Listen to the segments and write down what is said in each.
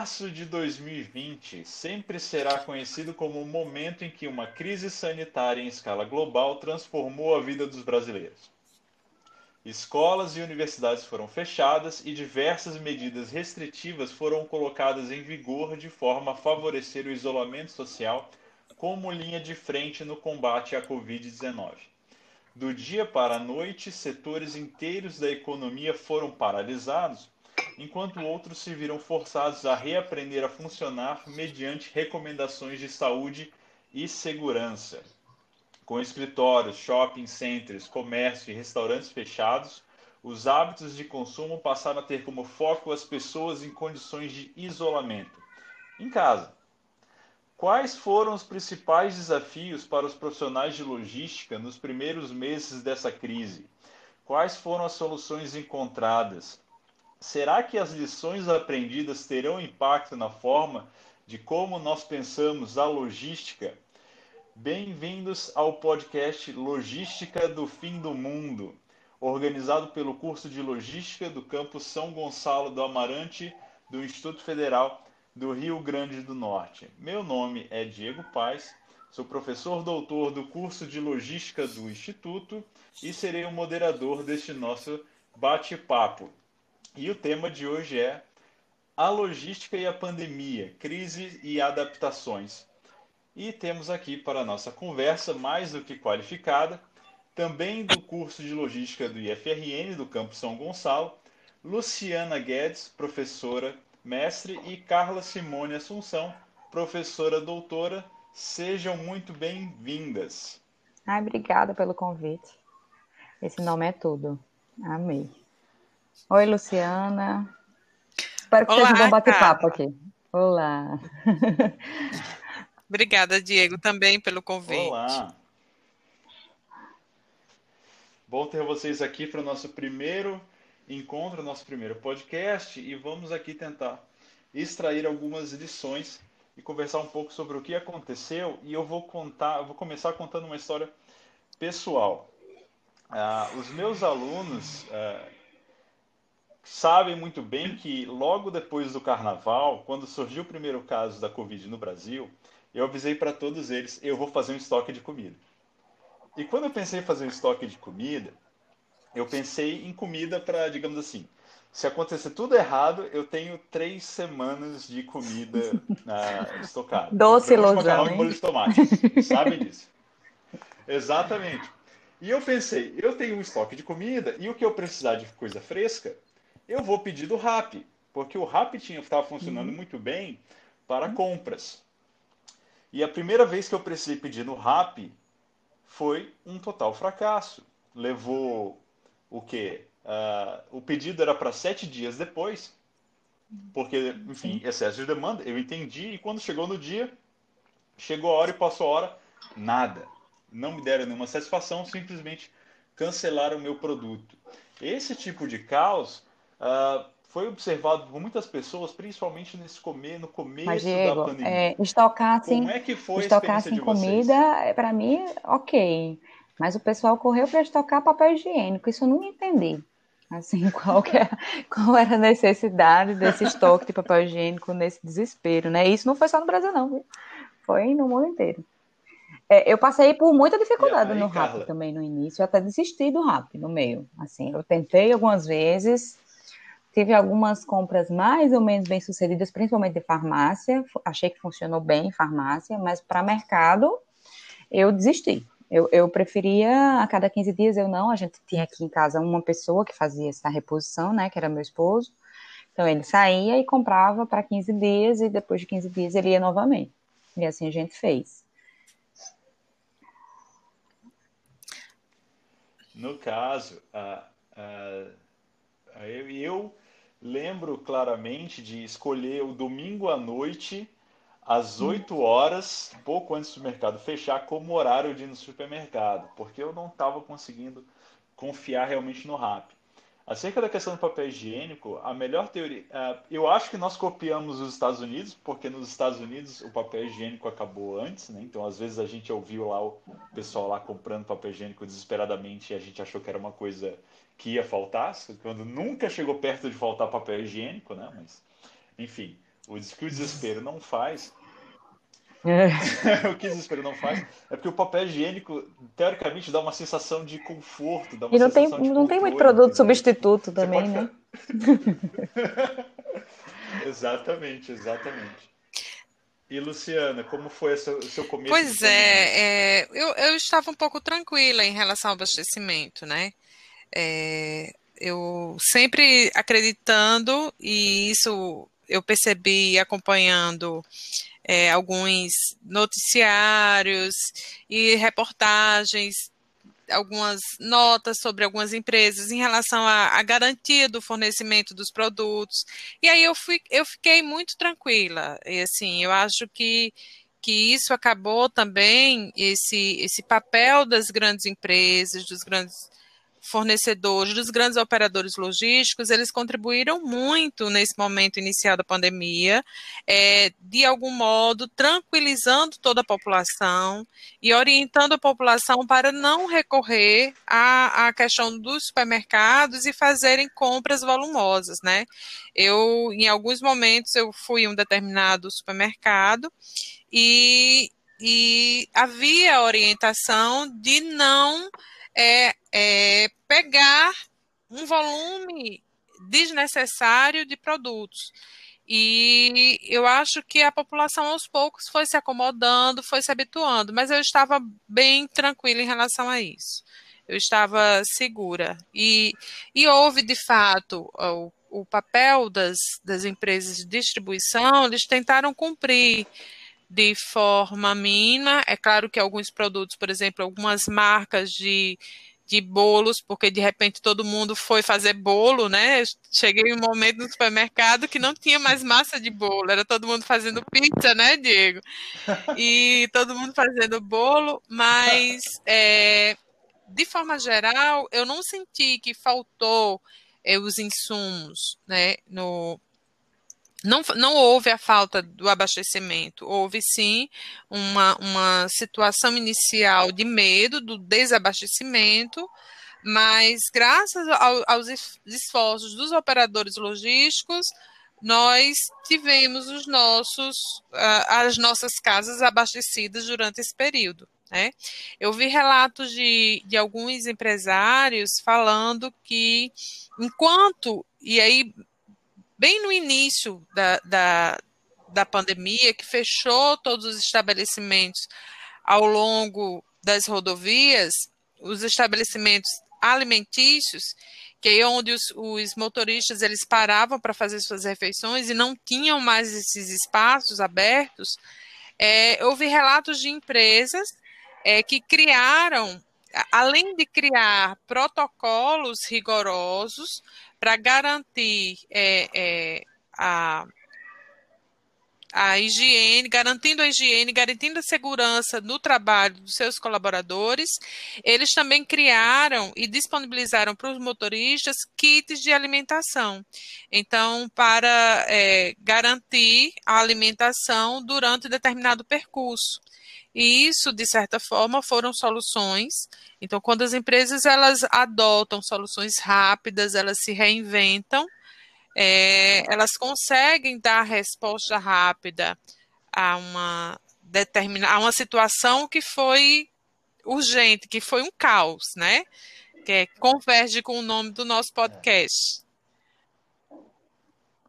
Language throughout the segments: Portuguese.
Março de 2020 sempre será conhecido como o momento em que uma crise sanitária em escala global transformou a vida dos brasileiros. Escolas e universidades foram fechadas e diversas medidas restritivas foram colocadas em vigor de forma a favorecer o isolamento social como linha de frente no combate à Covid-19. Do dia para a noite, setores inteiros da economia foram paralisados enquanto outros se viram forçados a reaprender a funcionar mediante recomendações de saúde e segurança. Com escritórios, shopping centers, comércio e restaurantes fechados, os hábitos de consumo passaram a ter como foco as pessoas em condições de isolamento, em casa. Quais foram os principais desafios para os profissionais de logística nos primeiros meses dessa crise? Quais foram as soluções encontradas? Será que as lições aprendidas terão impacto na forma de como nós pensamos a logística? Bem-vindos ao podcast Logística do Fim do Mundo, organizado pelo curso de Logística do campus São Gonçalo do Amarante do Instituto Federal do Rio Grande do Norte. Meu nome é Diego Paes, sou professor doutor do curso de Logística do Instituto e serei o moderador deste nosso bate-papo. E o tema de hoje é a logística e a pandemia, crise e adaptações. E temos aqui para a nossa conversa, mais do que qualificada, também do curso de logística do IFRN do Campo São Gonçalo, Luciana Guedes, professora mestre, e Carla Simone Assunção, professora doutora. Sejam muito bem-vindas. Ai, obrigada pelo convite. Esse nome é tudo. Amei. Oi, Luciana. Espero que Olá, seja um bom bate-papo aqui. Olá. Obrigada, Diego, também pelo convite. Olá. Bom ter vocês aqui para o nosso primeiro encontro, nosso primeiro podcast, e vamos aqui tentar extrair algumas lições e conversar um pouco sobre o que aconteceu. E eu vou contar, eu vou começar contando uma história pessoal. Uh, os meus alunos, uh, sabem muito bem que logo depois do carnaval, quando surgiu o primeiro caso da Covid no Brasil, eu avisei para todos eles: eu vou fazer um estoque de comida. E quando eu pensei em fazer um estoque de comida, eu pensei em comida para, digamos assim, se acontecer tudo errado, eu tenho três semanas de comida uh, estocada. Doce ilusão. e molho de tomate. Sabe disso? Exatamente. E eu pensei, eu tenho um estoque de comida e o que eu precisar de coisa fresca, eu vou pedir do RAP, porque o RAP estava funcionando uhum. muito bem para uhum. compras. E a primeira vez que eu precisei pedir no RAP foi um total fracasso. Levou o quê? Uh, o pedido era para sete dias depois, porque, enfim, excesso de demanda, eu entendi, e quando chegou no dia, chegou a hora e passou a hora, nada. Não me deram nenhuma satisfação, simplesmente cancelaram o meu produto. Esse tipo de caos uh, foi observado por muitas pessoas, principalmente nesse come, no começo Mas, Diego, da pandemia. É, estocar assim, Como é que foi estocar assim comida, é, para mim, ok. Mas o pessoal correu para estocar papel higiênico, isso eu não entendi. Assim, qual, é, qual era a necessidade desse estoque de papel higiênico nesse desespero, né? Isso não foi só no Brasil, não, viu? Foi no mundo inteiro. É, eu passei por muita dificuldade aí, no rap também no início, eu até desisti do rap no meio. Assim, eu tentei algumas vezes, Tive algumas compras mais ou menos bem sucedidas, principalmente de farmácia. Achei que funcionou bem em farmácia, mas para mercado eu desisti. Eu, eu, preferia a cada 15 dias, eu não. A gente tinha aqui em casa uma pessoa que fazia essa reposição, né? Que era meu esposo. Então ele saía e comprava para 15 dias e depois de 15 dias ele ia novamente. E assim a gente fez. No caso, uh, eu, eu lembro claramente de escolher o domingo à noite, às 8 hum. horas, pouco antes do mercado fechar, como horário de ir no supermercado, porque eu não estava conseguindo confiar realmente no RAP. Acerca da questão do papel higiênico, a melhor teoria. Uh, eu acho que nós copiamos os Estados Unidos, porque nos Estados Unidos o papel higiênico acabou antes, né? Então, às vezes, a gente ouviu lá o pessoal lá comprando papel higiênico desesperadamente e a gente achou que era uma coisa que ia faltar, quando nunca chegou perto de faltar papel higiênico, né? Mas, enfim, o que o desespero não faz, é. o que o desespero não faz é porque o papel higiênico, teoricamente, dá uma sensação de conforto. Dá uma e não tem, não tem muito produto substituto também, né? exatamente, exatamente. E Luciana, como foi o seu começo? Pois é, é eu, eu, estava um pouco tranquila em relação ao abastecimento, né? É, eu sempre acreditando, e isso eu percebi acompanhando é, alguns noticiários e reportagens algumas notas sobre algumas empresas em relação à, garantia do fornecimento dos produtos. E aí eu, fui, eu fiquei muito tranquila. E assim, eu acho que, que isso acabou também, esse, esse papel das grandes empresas, dos grandes fornecedores, dos grandes operadores logísticos, eles contribuíram muito nesse momento inicial da pandemia, é, de algum modo tranquilizando toda a população e orientando a população para não recorrer à, à questão dos supermercados e fazerem compras volumosas, né? Eu, em alguns momentos, eu fui em um determinado supermercado e, e havia orientação de não é, é pegar um volume desnecessário de produtos. E eu acho que a população aos poucos foi se acomodando, foi se habituando, mas eu estava bem tranquila em relação a isso. Eu estava segura. E, e houve, de fato, o, o papel das, das empresas de distribuição, eles tentaram cumprir de forma mínima. É claro que alguns produtos, por exemplo, algumas marcas de, de bolos, porque de repente todo mundo foi fazer bolo, né? Cheguei em um momento no supermercado que não tinha mais massa de bolo, era todo mundo fazendo pizza, né, Diego? E todo mundo fazendo bolo, mas é, de forma geral, eu não senti que faltou é, os insumos, né, no, não, não houve a falta do abastecimento, houve sim uma, uma situação inicial de medo do desabastecimento, mas graças ao, aos esforços dos operadores logísticos, nós tivemos os nossos, as nossas casas abastecidas durante esse período. Né? Eu vi relatos de, de alguns empresários falando que, enquanto, e aí bem no início da, da, da pandemia, que fechou todos os estabelecimentos ao longo das rodovias, os estabelecimentos alimentícios, que é onde os, os motoristas eles paravam para fazer suas refeições e não tinham mais esses espaços abertos, é, houve relatos de empresas é, que criaram, além de criar protocolos rigorosos para garantir é, é, a, a higiene, garantindo a higiene, garantindo a segurança no trabalho dos seus colaboradores, eles também criaram e disponibilizaram para os motoristas kits de alimentação. Então, para é, garantir a alimentação durante determinado percurso. E isso, de certa forma, foram soluções. Então, quando as empresas elas adotam soluções rápidas, elas se reinventam, é, elas conseguem dar resposta rápida a uma determinada, a uma situação que foi urgente, que foi um caos, né? Que é, converge com o nome do nosso podcast.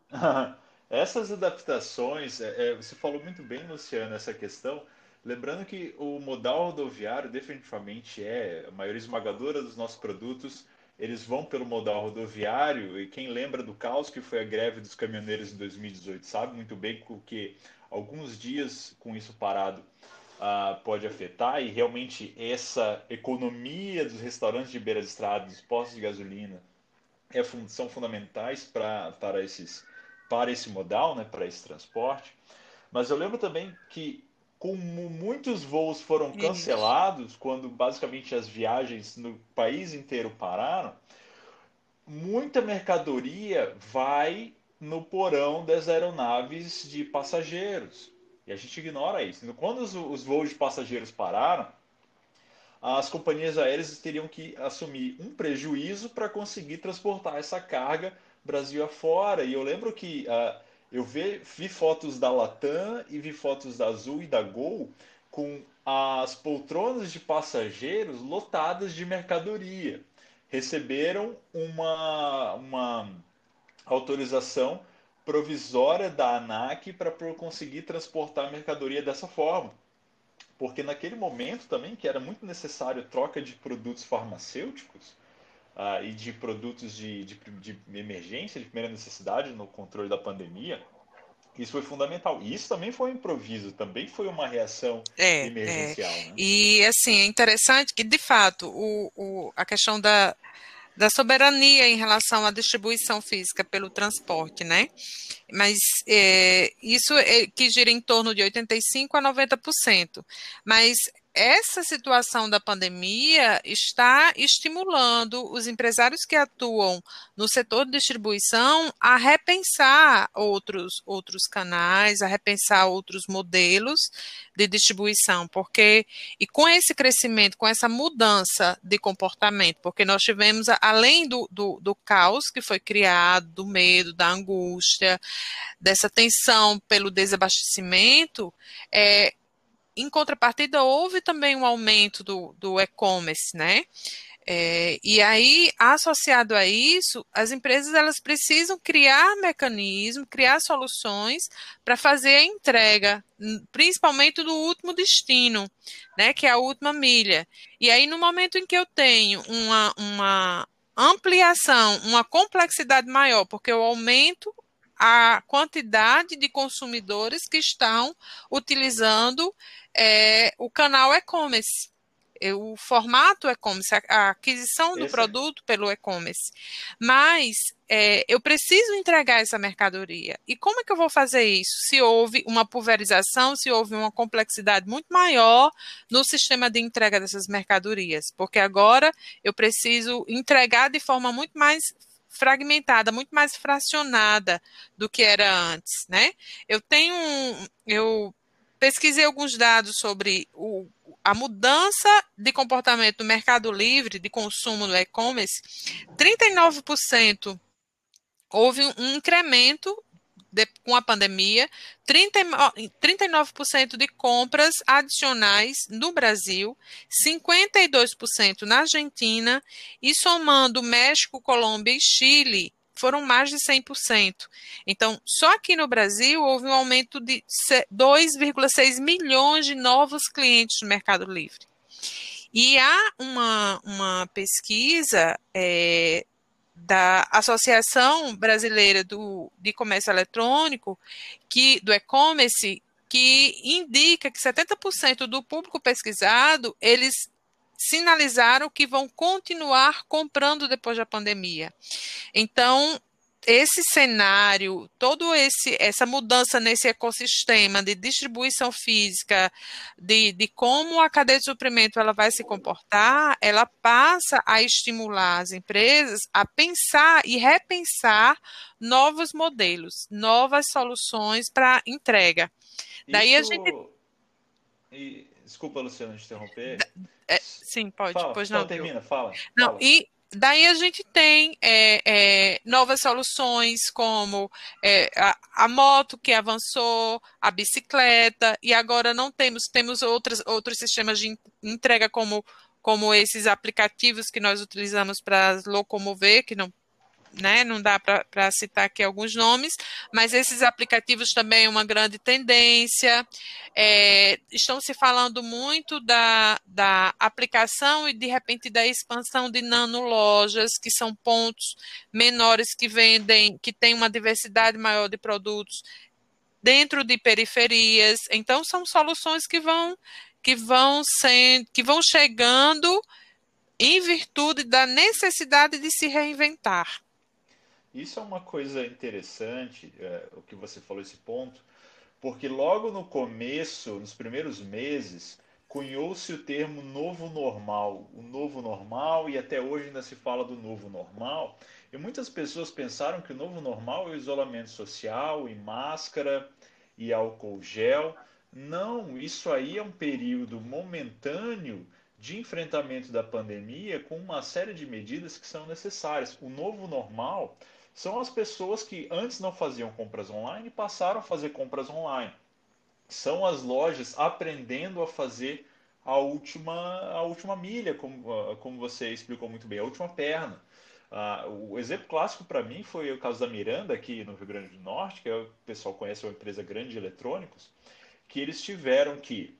Essas adaptações, é, é, você falou muito bem, Luciana, essa questão Lembrando que o modal rodoviário definitivamente é a maioria esmagadora dos nossos produtos, eles vão pelo modal rodoviário e quem lembra do caos que foi a greve dos caminhoneiros em 2018 sabe muito bem que alguns dias com isso parado uh, pode afetar e realmente essa economia dos restaurantes de beira de estrada, dos postos de gasolina é, são fundamentais para, para, esses, para esse modal, né, para esse transporte. Mas eu lembro também que como muitos voos foram cancelados, quando basicamente as viagens no país inteiro pararam, muita mercadoria vai no porão das aeronaves de passageiros. E a gente ignora isso. Quando os, os voos de passageiros pararam, as companhias aéreas teriam que assumir um prejuízo para conseguir transportar essa carga Brasil afora. E eu lembro que uh, Eu vi, vi fotos da Latam e vi fotos da Azul e da Gol com as poltronas de passageiros lotadas de mercadoria. Receberam uma, uma autorização provisória da ANAC para conseguir transportar mercadoria dessa forma. Porque naquele momento também, que era muito necessário troca de produtos farmacêuticos uh, e de produtos de, de, de emergência, de primeira necessidade no controle da pandemia, isso foi fundamental. E isso também foi um improviso, também foi uma reação é, emergencial. É. Né? E assim, é interessante que, de fato, o, o, a questão da, da soberania em relação à distribuição física pelo transporte, né? Mas é, isso é, que gira em torno de 85% a 90%. Mas essa situação da pandemia está estimulando os empresários que atuam no setor de distribuição a repensar outros, outros canais, a repensar outros modelos de distribuição, porque e com esse crescimento, com essa mudança de comportamento, porque nós tivemos, além do, do, do caos que foi criado, do medo, da angústia, dessa tensão pelo desabastecimento, é, em contrapartida, houve também um aumento do, do e-commerce, né? É, e aí, associado a isso, as empresas elas precisam criar mecanismos, criar soluções para fazer a entrega, principalmente do último destino, né, que é a última milha. E aí, no momento em que eu tenho uma, uma ampliação, uma complexidade maior, porque eu aumento a quantidade de consumidores que estão utilizando é, o canal e-commerce, é, o formato e-commerce, a aquisição do Esse... produto pelo e-commerce. Mas é, eu preciso entregar essa mercadoria. E como é que eu vou fazer isso? Se houve uma pulverização, se houve uma complexidade muito maior no sistema de entrega dessas mercadorias, porque agora eu preciso entregar de forma muito mais fragmentada, muito mais fracionada do que era antes, né? Eu tenho, eu pesquisei alguns dados sobre o, a mudança de comportamento do mercado livre de consumo no e-commerce. 39% houve um incremento de, com a pandemia, 30, 39% de compras adicionais no Brasil, 52% na Argentina e somando México, Colômbia e Chile, foram mais de 100%. Então, só aqui no Brasil houve um aumento de 2,6 milhões de novos clientes no Mercado Livre. E há uma, uma pesquisa é, da Associação Brasileira do, de Comércio Eletrônico, que, do e-commerce, que indica que 70% do público pesquisado, eles sinalizaram que vão continuar comprando depois da pandemia. Então, esse cenário, todo esse essa mudança nesse ecossistema de distribuição física, de, de como a cadeia de suprimento ela vai se comportar, ela passa a estimular as empresas a pensar e repensar novos modelos, novas soluções para entrega. Daí Isso... a gente e, desculpa, Luciano, te interromper. É, sim, pode. Fala, pois não. termina, fala. Não, fala. e daí a gente tem é, é, novas soluções como é, a, a, moto que avançou, a bicicleta, e agora não temos, temos outros, outros sistemas de entrega como, como esses aplicativos que nós utilizamos para locomover, que não né? Não dá para citar aqui alguns nomes, mas esses aplicativos também é uma grande tendência. É, estão se falando muito da, da aplicação e, de repente, da expansão de nanolojas, que são pontos menores que vendem, que têm uma diversidade maior de produtos dentro de periferias. Então, são soluções que vão que vão sendo, que vão chegando em virtude da necessidade de se reinventar. Isso é uma coisa interessante, é, o que você falou esse ponto, porque logo no começo, nos primeiros meses, cunhou-se o termo novo normal, o novo normal, e até hoje ainda se fala do novo normal. E muitas pessoas pensaram que o novo normal é o isolamento social, e máscara, e álcool gel. Não, isso aí é um período momentâneo de enfrentamento da pandemia com uma série de medidas que são necessárias. O novo normal são as pessoas que antes não faziam compras online e passaram a fazer compras online. São as lojas aprendendo a fazer a última, a última milha, como, ah, como você explicou muito bem, a última perna. Uh, o exemplo clássico para mim foi o caso da Miranda, aqui no Rio Grande do Norte, que é, o pessoal conhece uma empresa grande de eletrônicos, que eles tiveram que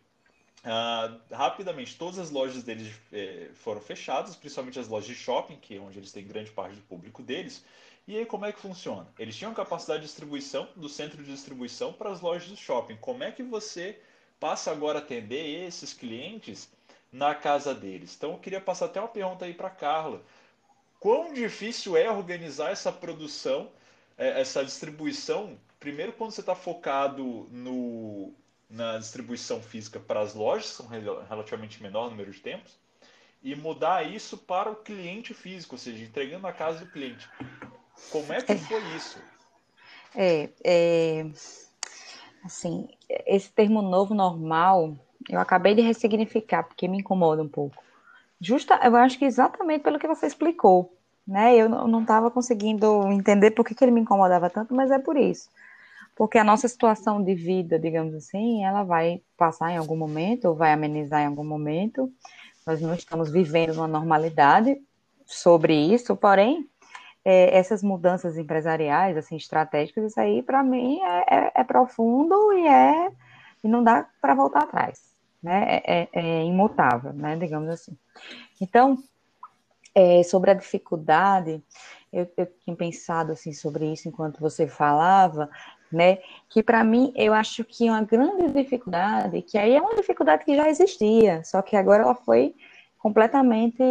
Uh, rapidamente, todas as lojas deles eh, foram fechadas, principalmente as lojas de shopping, que é onde eles têm grande parte do público deles. E aí, como é que funciona? Eles tinham capacidade de distribuição do centro de distribuição para as lojas do shopping. Como é que você passa agora a atender esses clientes na casa deles? Então, eu queria passar até uma pergunta aí para Carla. Quão difícil é organizar essa produção, eh, essa distribuição? Primeiro, quando você está focado no, na distribuição física para as lojas, são relativamente menor número de tempos, e mudar isso para o cliente físico, ou seja, entregando na casa do cliente. Como é que foi isso? É, é, assim, esse termo novo normal, eu acabei de ressignificar, porque me incomoda um pouco. Justa, eu acho que exatamente pelo que você explicou, né? Eu não estava conseguindo entender por que, que ele me incomodava tanto, mas é por isso porque a nossa situação de vida, digamos assim, ela vai passar em algum momento, ou vai amenizar em algum momento. Nós não estamos vivendo uma normalidade sobre isso, porém, é, essas mudanças empresariais, assim, estratégicas, isso aí, para mim, é, é, é, profundo e é e não dá para voltar atrás, né? É, é, é, imutável, né? Digamos assim. Então, é, sobre a dificuldade, eu, eu tinha pensado assim sobre isso enquanto você falava, né? Que para mim eu acho que uma grande dificuldade, que aí é uma dificuldade que já existia, só que agora ela foi completamente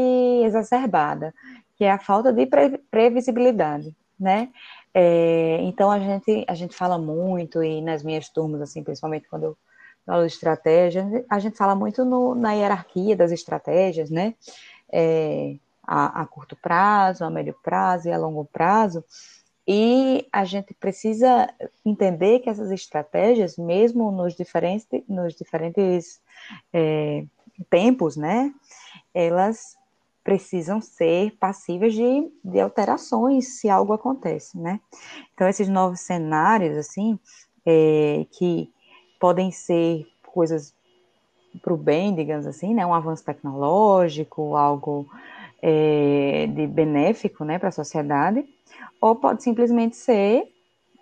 exacerbada, que é a falta de pre previsibilidade, né? É, então a gente a gente fala muito e nas minhas turmas assim, principalmente quando eu falo de estratégia, a gente fala muito no, na hierarquia das estratégias, né? É, a, a curto prazo, a médio prazo e a longo prazo. E a gente precisa entender que essas estratégias, mesmo nos diferentes, nos diferentes é, tempos, né, elas precisam ser passíveis de, de alterações se algo acontece, né? Então, esses novos cenários, assim, é, que podem ser coisas para o bem, digamos assim, né? Um avanço tecnológico, algo é, de benéfico, né, para a sociedade, ou pode simplesmente ser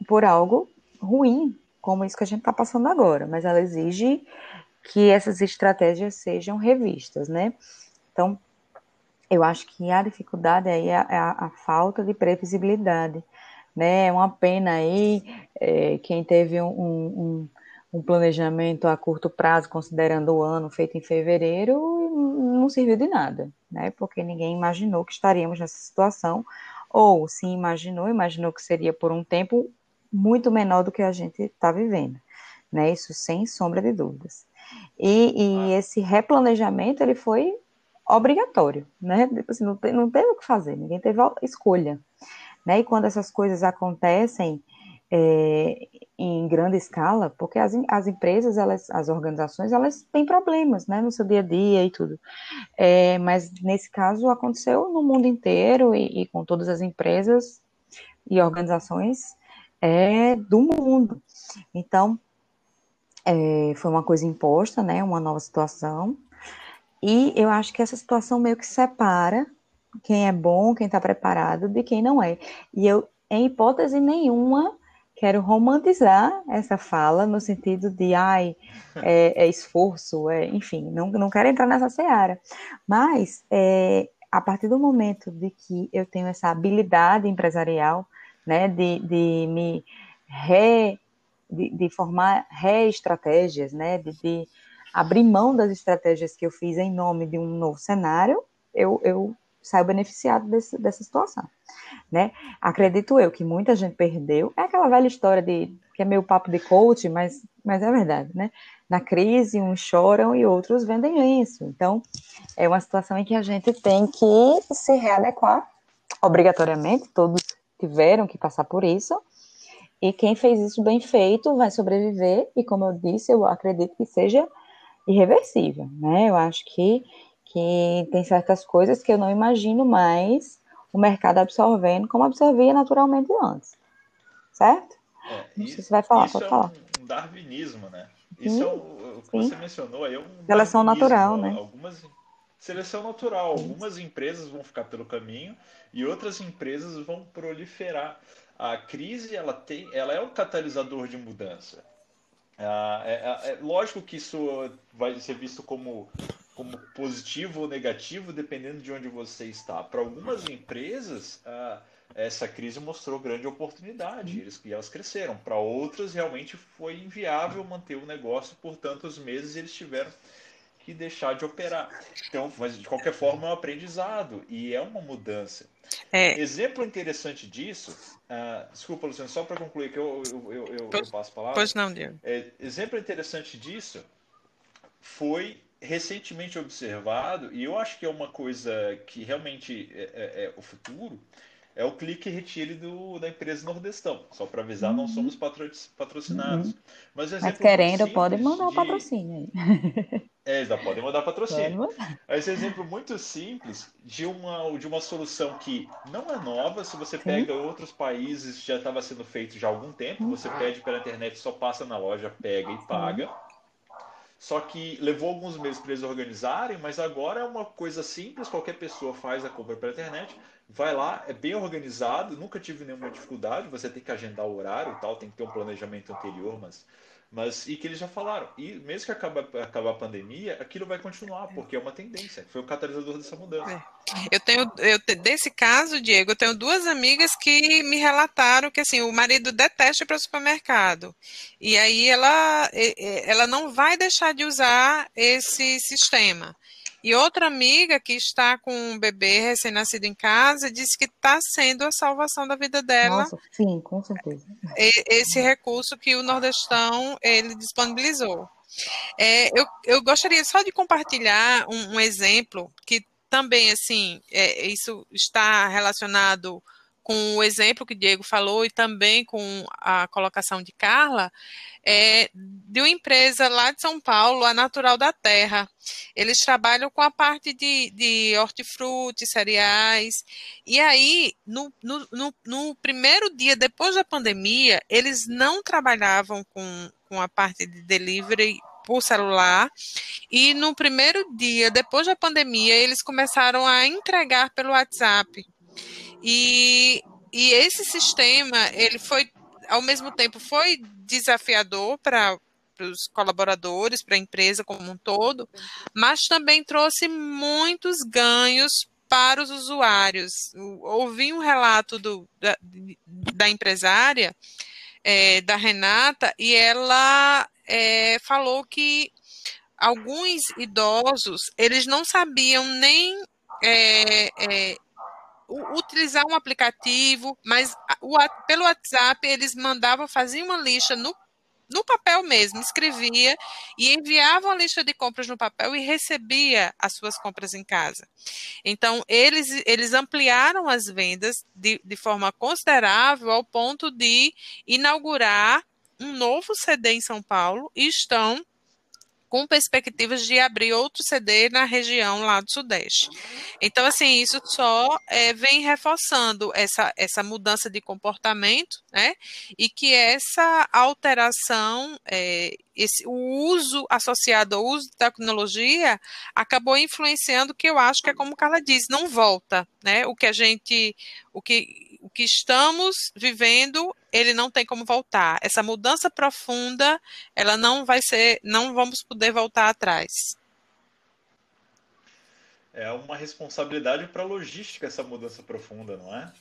por algo ruim, como isso que a gente está passando agora, mas ela exige que essas estratégias sejam revistas, né? Então, eu acho que a dificuldade aí é a, é a falta de previsibilidade, né? É uma pena aí é, quem teve um, um, um, planejamento a curto prazo, considerando o ano feito em fevereiro, não serviu de nada, né? Porque ninguém imaginou que estaríamos nessa situação ou se imaginou, imaginou que seria por um tempo muito menor do que a gente está vivendo, né? Isso sem sombra de dúvidas. E, e esse replanejamento ele foi obrigatório, né? Tipo assim, não, te, não teve o que fazer, ninguém teve escolha, né? E quando essas coisas acontecem é, em grande escala, porque as, as empresas, elas, as organizações, elas têm problemas, né, no seu dia a dia e tudo. É, mas nesse caso aconteceu no mundo inteiro e, e com todas as empresas e organizações é, do mundo. Então, é, foi uma coisa imposta, né, uma nova situação. E eu acho que essa situação meio que separa quem é bom, quem está preparado, de quem não é. E eu, em hipótese nenhuma, quero romantizar essa fala no sentido de, ai, é, é esforço, é, enfim, não, não quero entrar nessa seara. Mas, é, a partir do momento de que eu tenho essa habilidade empresarial, né, de, de me re, de, de formar re-estratégias, né, de, de abrir mão das estratégias que eu fiz em nome de um novo cenário, eu, eu saiu beneficiado desse, dessa situação, né? Acredito eu que muita gente perdeu. É aquela velha história de que é meio papo de coach, mas, mas é verdade, né? Na crise, uns choram e outros vendem lenço. Então, é uma situação em que a gente tem que se readequar obrigatoriamente, todos tiveram que passar por isso. E quem fez isso bem feito vai sobreviver, e como eu disse, eu acredito que seja irreversível, né? Eu acho que que tem certas coisas que eu não imagino mais o mercado absorvendo como absorvia naturalmente antes. Certo? É, Não isso, sei se vai falar, pode é falar. Um darwinismo, né? Isso é o, o que sim. você mencionou aí é um seleção natural, né? Algumas seleção natural, algumas empresas vão ficar pelo caminho e outras empresas vão proliferar. A crise ela tem, ela é um catalisador de mudança. Ah, é, é, é, lógico que isso vai ser visto como, como positivo ou negativo, dependendo de onde você está. Para algumas empresas, ah, essa crise mostrou grande oportunidade eles, e elas cresceram. Para outras, realmente foi inviável manter o negócio por tantos meses e eles tiveram que deixar de operar. Então, mas de qualquer forma, é um aprendizado e é uma mudança. É. Exemplo interessante disso, uh, desculpa, Luciano, só para concluir que eu, eu, eu, eu, pois, eu passo a palavra. Pois não, Diego. É, exemplo interessante disso foi recentemente observado, e eu acho que é uma coisa que realmente é, é, é o futuro, é o clique e retire do, da empresa Nordestão. Só para avisar, uhum. não somos patro, patrocinados. Uhum. Mas, Mas querendo, pode mandar o de... patrocínio aí. É, já podem mandar patrocínio. Esse exemplo muito simples de uma, de uma solução que não é nova. Se você pega Sim. outros países, já estava sendo feito já há algum tempo. Você pede pela internet, só passa na loja, pega e paga. Só que levou alguns meses para eles organizarem, mas agora é uma coisa simples, qualquer pessoa faz a compra pela internet, vai lá, é bem organizado, nunca tive nenhuma dificuldade, você tem que agendar o horário e tal, tem que ter um planejamento anterior, mas mas e que eles já falaram, e mesmo que acabar, acabar a pandemia, aquilo vai continuar, porque é uma tendência, foi o catalisador dessa mudança. É. Eu tenho, eu, desse caso, Diego, eu tenho duas amigas que me relataram que assim, o marido detesta ir para o supermercado. E aí ela, ela não vai deixar de usar esse sistema. E outra amiga que está com um bebê recém-nascido em casa disse que está sendo a salvação da vida dela. Nossa, sim, com certeza. Esse recurso que o Nordestão ele disponibilizou. É, eu, eu gostaria só de compartilhar um, um exemplo que também assim é, isso está relacionado com o exemplo que o Diego falou e também com a colocação de Carla, é, de uma empresa lá de São Paulo, a Natural da Terra. Eles trabalham com a parte de, de hortifruti, cereais. E aí, no, no, no, no primeiro dia depois da pandemia, eles não trabalhavam com, com a parte de delivery por celular. E no primeiro dia, depois da pandemia, eles começaram a entregar pelo WhatsApp. E, e esse sistema, ele foi, ao mesmo tempo, foi desafiador para os colaboradores, para a empresa como um todo, mas também trouxe muitos ganhos para os usuários. Ouvi um relato do, da, da empresária, é, da Renata, e ela é, falou que alguns idosos, eles não sabiam nem é, é utilizar um aplicativo, mas o, pelo WhatsApp eles mandavam, faziam uma lista no, no papel mesmo, escrevia e enviavam a lista de compras no papel e recebia as suas compras em casa. Então, eles, eles ampliaram as vendas de, de forma considerável ao ponto de inaugurar um novo CD em São Paulo e estão com perspectivas de abrir outro CD na região lá do Sudeste. Então, assim, isso só é, vem reforçando essa, essa mudança de comportamento, né? E que essa alteração, é, esse, o uso associado ao uso de tecnologia acabou influenciando que eu acho que é como Carla diz, não volta, né? O que a gente, o que o que estamos vivendo, ele não tem como voltar. Essa mudança profunda, ela não vai ser, não vamos poder voltar atrás. É uma responsabilidade para a logística essa mudança profunda, não é?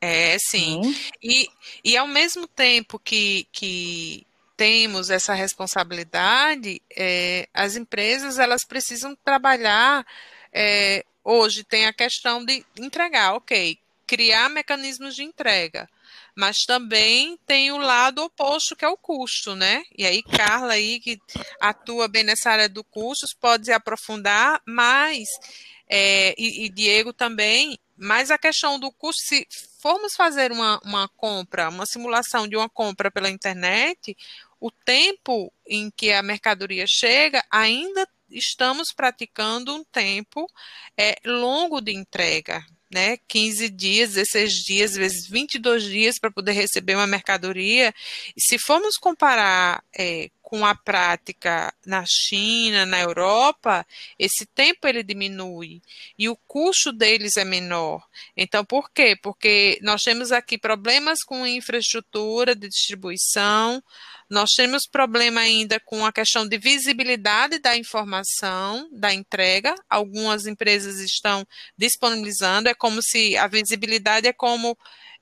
É, sim. Uhum. E, e ao mesmo tempo que, que temos essa responsabilidade, é, as empresas elas precisam trabalhar. É, hoje tem a questão de entregar, ok, criar mecanismos de entrega. Mas também tem o lado oposto, que é o custo, né? E aí, Carla aí, que atua bem nessa área do custos, pode aprofundar mais, é, e, e Diego também, mas a questão do custo, se formos fazer uma, uma compra, uma simulação de uma compra pela internet, o tempo em que a mercadoria chega ainda estamos praticando um tempo é, longo de entrega. Né, 15 dias, 16 dias, vezes 22 dias para poder receber uma mercadoria. E se formos comparar é, com a prática na China, na Europa, esse tempo ele diminui e o custo deles é menor. Então, por quê? Porque nós temos aqui problemas com infraestrutura de distribuição, nós temos problema ainda com a questão de visibilidade da informação, da entrega. Algumas empresas estão disponibilizando, é como se a visibilidade é como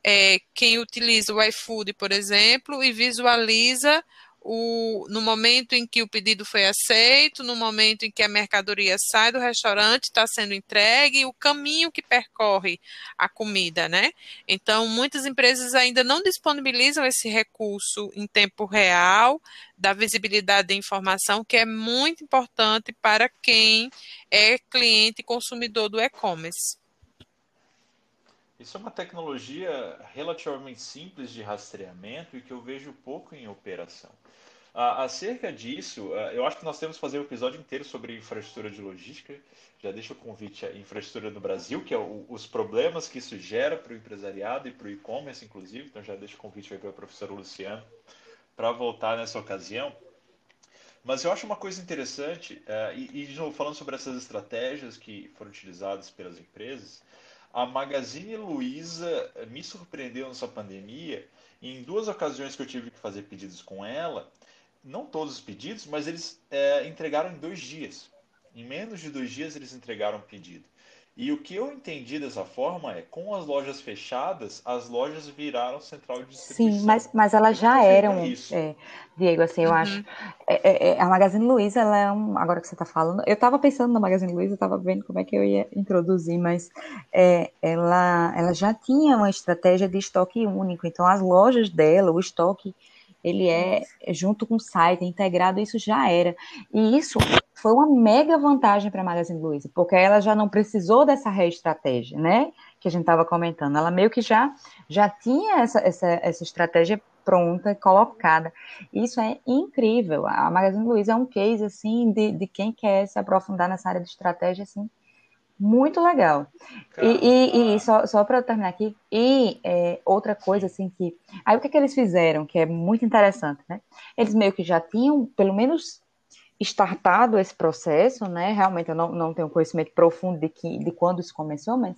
é, quem utiliza o iFood, por exemplo, e visualiza o, no momento em que o pedido foi aceito, no momento em que a mercadoria sai do restaurante, está sendo entregue, o caminho que percorre a comida, né? Então, muitas empresas ainda não disponibilizam esse recurso em tempo real da visibilidade da informação, que é muito importante para quem é cliente e consumidor do e-commerce. Isso é uma tecnologia relativamente simples de rastreamento e que eu vejo pouco em operação. Acerca disso, eu acho que nós temos que fazer um episódio inteiro sobre infraestrutura de logística. Já deixo o convite à infraestrutura no Brasil, que é o, os problemas que isso gera para o empresariado e para o e-commerce, inclusive. Então já deixo o convite aí para a professora Luciana para voltar nessa ocasião. Mas eu acho uma coisa interessante, e, e de novo, falando sobre essas estratégias que foram utilizadas pelas empresas, a Magazine Luiza me surpreendeu nessa pandemia. Em duas ocasiões que eu tive que fazer pedidos com ela, não todos os pedidos, mas eles é, entregaram em dois dias. Em menos de dois dias eles entregaram o pedido. E o que eu entendi dessa forma é, com as lojas fechadas, as lojas viraram central de distribuição. Sim, mas, mas elas já eram, é, Diego, assim, eu uhum. acho. É, é, é, a Magazine Luiza, ela é um. Agora que você está falando, eu estava pensando na Magazine Luiza, eu estava vendo como é que eu ia introduzir, mas é, ela, ela já tinha uma estratégia de estoque único. Então, as lojas dela, o estoque ele é junto com o site, é integrado, isso já era. E isso foi uma mega vantagem para a Magazine Luiza, porque ela já não precisou dessa reestratégia, né? Que a gente estava comentando. Ela meio que já, já tinha essa, essa, essa estratégia pronta, colocada. Isso é incrível. A Magazine Luiza é um case, assim, de, de quem quer se aprofundar nessa área de estratégia, assim, muito legal. E, e, e, só, só para terminar aqui, e é, outra coisa assim que. Aí o que, é que eles fizeram, que é muito interessante, né? Eles meio que já tinham, pelo menos, startado esse processo, né? Realmente eu não, não tenho conhecimento profundo de, que, de quando isso começou, mas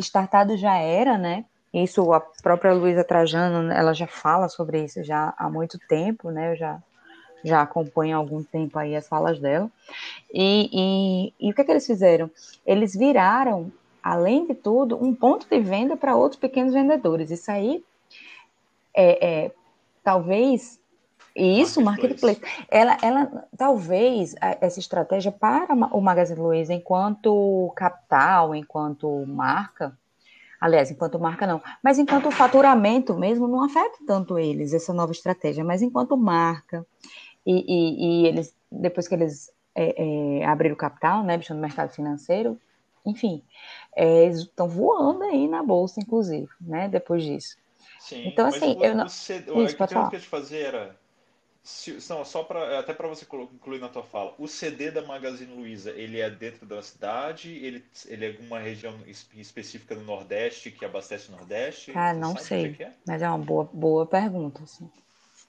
startado já era, né? Isso a própria Luísa Trajano, ela já fala sobre isso já há muito tempo, né? Eu já já acompanho há algum tempo aí as falas dela. E, e, e o que, é que eles fizeram? Eles viraram, além de tudo, um ponto de venda para outros pequenos vendedores. Isso aí é, é talvez isso, marketplace. marketplace. Ela, ela, talvez essa estratégia para o Magazine Luiza, enquanto capital, enquanto marca, aliás, enquanto marca não, mas enquanto faturamento mesmo, não afeta tanto eles, essa nova estratégia, mas enquanto marca, e, e, e eles, depois que eles é, é, abriram o capital, né, bicho, no mercado financeiro, enfim, é, eles estão voando aí na bolsa, inclusive, né, depois disso. Sim, então, assim, eu não... Você, Isso, a que eu queria te fazer era, se, não, só para até para você incluir na tua fala, o CD da Magazine Luiza, ele é dentro da cidade? Ele, ele é alguma região específica do Nordeste que abastece o Nordeste? Cara, não sei, é? mas é uma boa, boa pergunta, assim.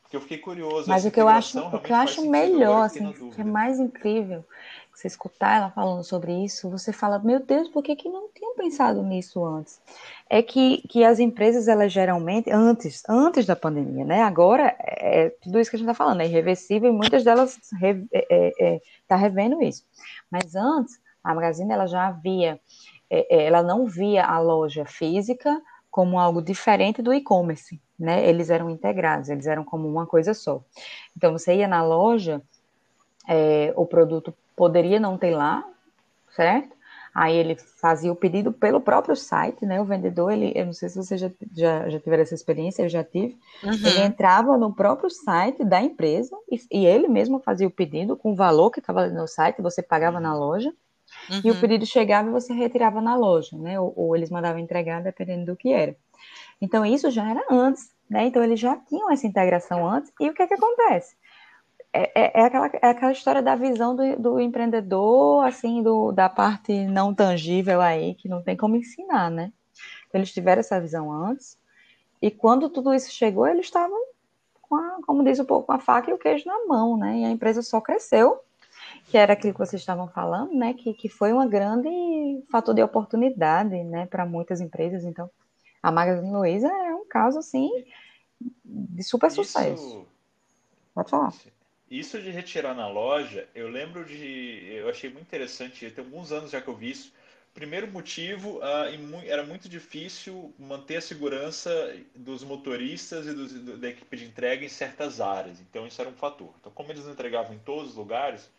Porque eu fiquei curioso. Mas o que eu acho, o que eu acho melhor, assim, o que é mais incrível, você escutar ela falando sobre isso, você fala, meu Deus, por que, que não tinham pensado nisso antes? É que, que as empresas, elas geralmente, antes, antes da pandemia, né? Agora, é, é tudo isso que a gente está falando, é irreversível e muitas delas estão é, é, é tá revendo isso. Mas antes, a Magazine, ela já havia, é, ela não via a loja física como algo diferente do e-commerce né? Eles eram integrados, eles eram como uma coisa só. Então você ia na loja, é, o produto poderia não ter lá, certo? Aí ele fazia o pedido pelo próprio site, né? O vendedor, ele, eu não sei se você já, já, já tiver essa experiência, eu já tive. Uhum. Ele entrava no próprio site da empresa e, e, ele mesmo fazia o pedido com o valor que estava no site, você pagava na loja. Uhum. E o uhum. pedido chegava e você retirava na loja, né? Ou, ou eles mandavam entregar, dependendo do que era. Então, isso já era antes, né? Então, eles já tinham essa integração antes. E o que é que acontece? é, é, é, aquela, é aquela história da visão do, do empreendedor, assim, do, da parte não tangível aí, que não tem como ensinar, né? Então, eles tiveram essa visão antes, e quando tudo isso chegou, eles estavam, com a, como diz o povo, com a faca e o queijo na mão, né? E a empresa só cresceu, que era aquilo que vocês estavam falando, né? Que, que foi uma grande fator de oportunidade, né, para muitas empresas. Então, a Magazine Luiza é um caso, assim, de super isso... sucesso. Pode falar. Isso de retirar na loja, eu lembro de. Eu achei muito interessante, tem alguns anos já que eu vi isso. Primeiro motivo, uh, era muito difícil manter a segurança dos motoristas e dos, da equipe de entrega em certas áreas. Então, isso era um fator. Então, como eles entregavam em todos os lugares,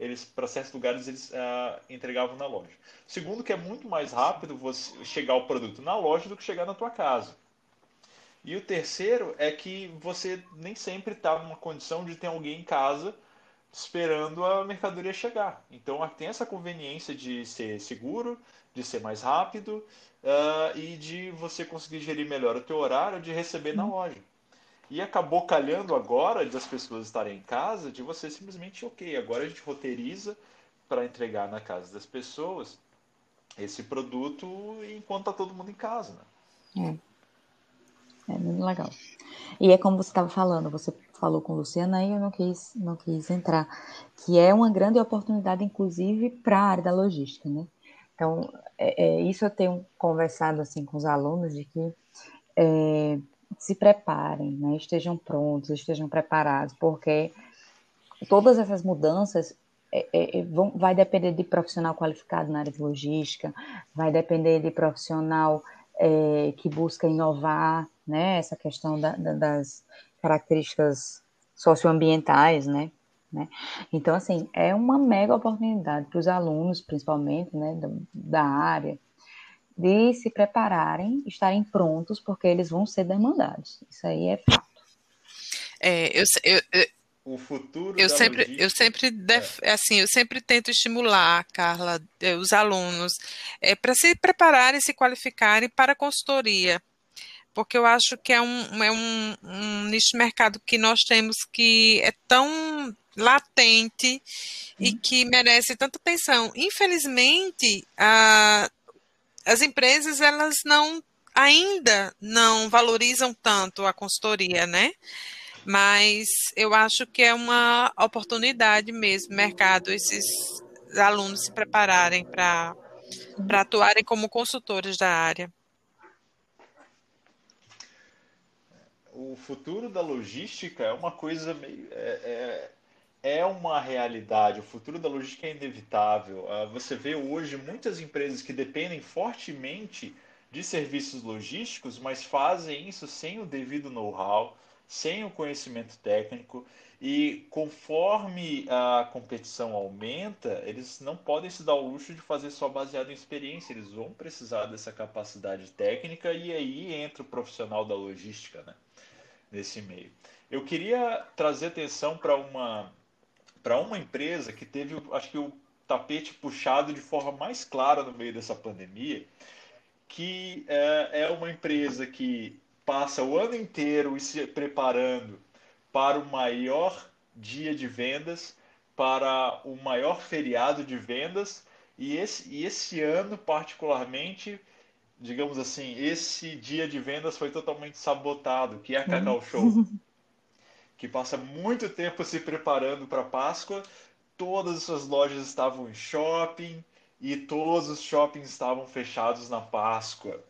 eles para certos lugares eles uh, entregavam na loja. Segundo, que é muito mais rápido você chegar o produto na loja do que chegar na tua casa. E o terceiro é que você nem sempre está numa condição de ter alguém em casa esperando a mercadoria chegar. Então tem essa conveniência de ser seguro, de ser mais rápido uh, e de você conseguir gerir melhor o teu horário de receber na loja. E acabou calhando agora das pessoas estarem em casa, de você simplesmente, ok, agora a gente roteiriza para entregar na casa das pessoas esse produto enquanto está todo mundo em casa. Né? É. É muito legal. E é como você estava falando, você falou com Luciana e eu não quis, não quis entrar, que é uma grande oportunidade, inclusive, para a área da logística, né? Então, é, é, isso eu tenho conversado assim com os alunos de que é, se preparem, né? estejam prontos, estejam preparados, porque todas essas mudanças é, é, é, vão, vai depender de profissional qualificado na área de logística, vai depender de profissional é, que busca inovar, né? Essa questão da, da, das características socioambientais, né? né? Então, assim, é uma mega oportunidade para os alunos, principalmente, né, da área, de se prepararem, estarem prontos, porque eles vão ser demandados. Isso aí é fato. É, eu, eu, eu o futuro eu sempre logística. eu sempre def, é. assim eu sempre tento estimular Carla eh, os alunos é, para se prepararem se qualificarem para a consultoria porque eu acho que é um, é um, um nicho de mercado que nós temos que é tão latente e uhum. que merece tanta atenção infelizmente a, as empresas elas não ainda não valorizam tanto a consultoria né mas eu acho que é uma oportunidade mesmo, mercado, esses alunos se prepararem para atuarem como consultores da área. O futuro da logística é uma coisa meio. É, é, é uma realidade. O futuro da logística é inevitável. Ah, você vê hoje muitas empresas que dependem fortemente de serviços logísticos, mas fazem isso sem o devido know-how sem o conhecimento técnico e conforme a competição aumenta, eles não podem se dar o luxo de fazer só baseado em experiência, eles vão precisar dessa capacidade técnica e aí entra o profissional da logística, né, nesse meio. Eu queria trazer atenção para uma para uma empresa que teve, acho que o tapete puxado de forma mais clara no meio dessa pandemia, que é, é uma empresa que passa o ano inteiro se preparando para o maior dia de vendas, para o maior feriado de vendas, e esse, e esse ano, particularmente, digamos assim, esse dia de vendas foi totalmente sabotado, que é a Cacau Show, que passa muito tempo se preparando para Páscoa, todas as suas lojas estavam em shopping e todos os shoppings estavam fechados na Páscoa.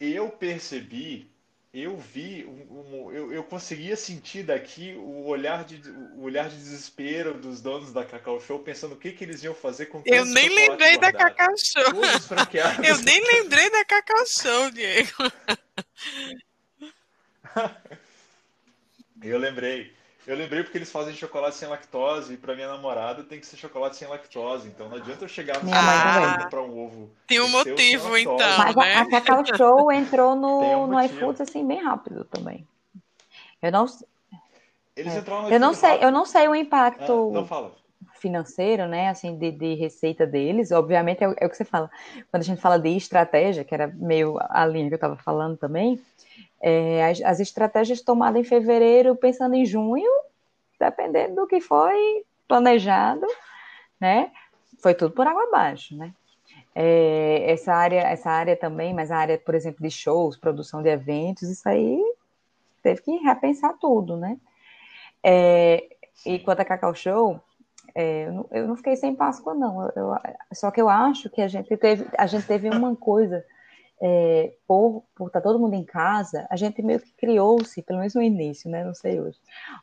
Eu percebi, eu vi, um, um, eu, eu conseguia sentir daqui o olhar, de, o olhar de desespero dos donos da Cacau Show, pensando o que, que eles iam fazer com Eu nem lembrei da Cacau Show. eu nem lembrei da Cacau Show, Diego. eu lembrei. Eu lembrei porque eles fazem chocolate sem lactose e para minha namorada tem que ser chocolate sem lactose. Então não adianta eu chegar no ah, comprar um ovo. Tem um motivo então, Mas né? a, a Cacau Show entrou no, um no iFood assim bem rápido também. Eu não Eles é. entraram no Eu não sei, rápido. eu não sei o impacto ah, não fala. Financeiro, né, assim, de, de receita deles. Obviamente é, é o que você fala. Quando a gente fala de estratégia, que era meio a linha que eu estava falando também, é, as, as, estratégias tomadas em fevereiro, pensando em junho, dependendo do que foi planejado, né? Foi tudo por água abaixo, né? É, essa área, essa área também, mas a área, por exemplo, de shows, produção de eventos, isso aí teve que repensar tudo, né? É, e quanto a Cacau Show, é, eu, não, fiquei sem Páscoa, não. Eu, eu, só que eu acho que a gente teve, a gente teve uma coisa, é, por, por estar tá todo mundo em casa, a gente meio que criou-se, pelo menos no início, né? Não sei hoje,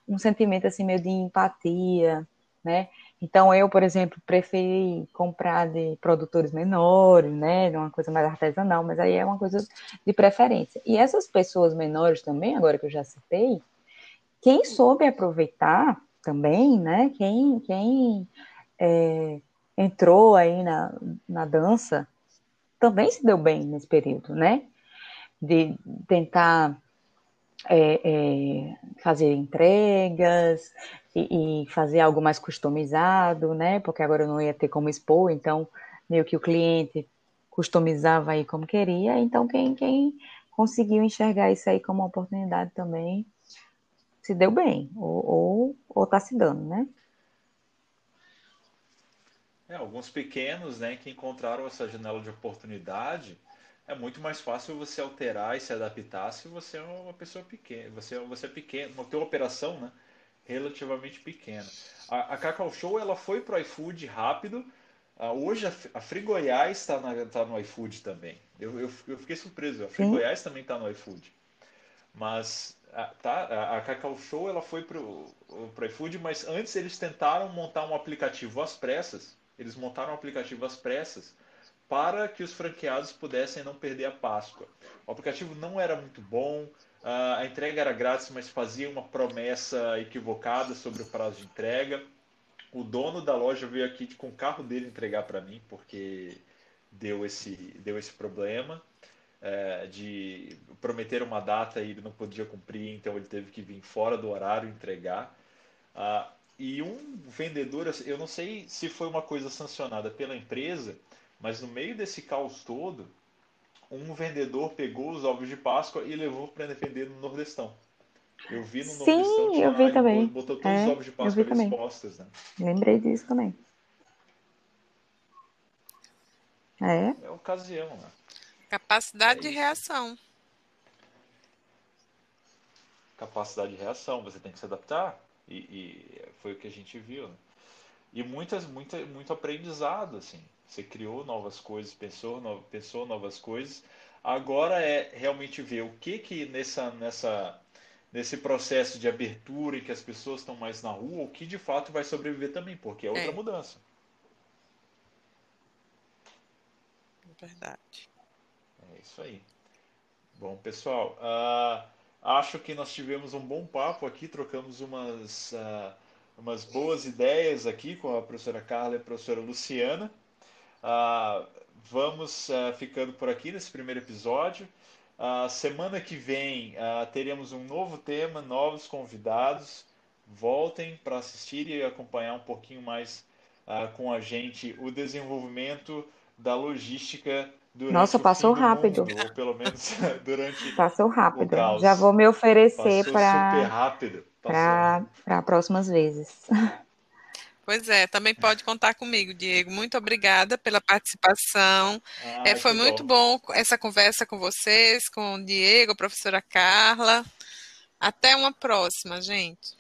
um sentimento assim meio de empatia, né? Então eu, por exemplo, preferi comprar de produtores menores, né? De uma coisa mais artesanal, mas aí é uma coisa de preferência. E essas pessoas menores também, agora que eu já citei, quem soube aproveitar também, né? Quem, quem é, entrou aí na, na dança também se deu bem nesse período, né? De tentar é, é, fazer entregas e, e, fazer algo mais customizado, né? Porque agora eu não ia ter como expor, então meio que o cliente customizava aí como queria. Então quem, quem conseguiu enxergar isso aí como uma oportunidade também se deu bem, ou, ou, ou tá se dando, né? É, alguns pequenos, né, que encontraram essa janela de oportunidade, é muito mais fácil você alterar e se adaptar se você é uma pessoa pequena, você, você é pequeno, uma tua operação, né, relativamente pequena. A, a Cacau Show, ela foi pro iFood rápido, hoje a, a Free Goiás está tá no iFood também. Eu, eu, eu, fiquei surpreso, a Free Sim. Goiás também está no iFood. Mas a, tá, a Cacau Show ela foi pro, pro iFood, mas antes eles tentaram montar um aplicativo às pressas. Eles montaram um aplicativo às pressas para que os franqueados pudessem não perder a Páscoa. O aplicativo não era muito bom, a entrega era grátis, mas fazia uma promessa equivocada sobre o prazo de entrega. O dono da loja veio aqui com o carro dele entregar para mim, porque deu esse, deu esse problema é, de prometer uma data e ele não podia cumprir, então ele teve que vir fora do horário entregar. Ah, e um vendedor, eu não sei se foi uma coisa sancionada pela empresa, mas no meio desse caos todo, um vendedor pegou os ovos de Páscoa e levou para defender no Nordestão. Eu vi no Sim, Nordestão. Sim, eu vi também. Botou todos é, os ovos de Páscoa expostos, né? Lembrei disso também. É. É ocasião, né? Capacidade é de reação. Capacidade de reação, você tem que se adaptar. E, e foi o que a gente viu. Né? E muitas, muita, muito aprendizado, assim. Você criou novas coisas, pensou, no, pensou novas coisas. Agora é realmente ver o que que nessa, nessa, nesse processo de abertura em que as pessoas estão mais na rua, o que de fato vai sobreviver também, porque é outra é. mudança. Verdade. Isso aí. Bom, pessoal, uh, acho que nós tivemos um bom papo aqui, trocamos umas, uh, umas boas ideias aqui com a professora Carla e a professora Luciana. Uh, vamos ficando por aqui nesse primeiro episódio. semana que vem teremos um novo tema, novos convidados. Voltem para assistir e acompanhar um pouquinho mais com a gente o desenvolvimento da logística Nossa, passou rápido. Mundo, ou pelo menos durante Passou rápido. Já vou me oferecer para para próximas vezes. Pois é, também pode contar comigo, Diego. Muito obrigada pela participação. Ah, é, foi muito bom. bom essa conversa com vocês, com o Diego, a professora Carla. Até uma próxima, gente.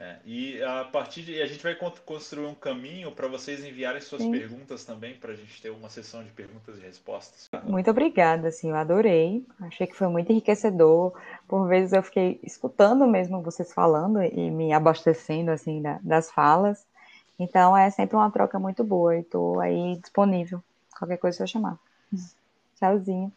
É, e a partir de. A gente vai construir um caminho para vocês enviarem suas Sim. perguntas também, para a gente ter uma sessão de perguntas e respostas. Muito obrigada, assim, eu adorei. Achei que foi muito enriquecedor. Por vezes eu fiquei escutando mesmo vocês falando e me abastecendo, assim, da, das falas. Então é sempre uma troca muito boa e estou aí disponível. Qualquer coisa é só chamar. Tchauzinho.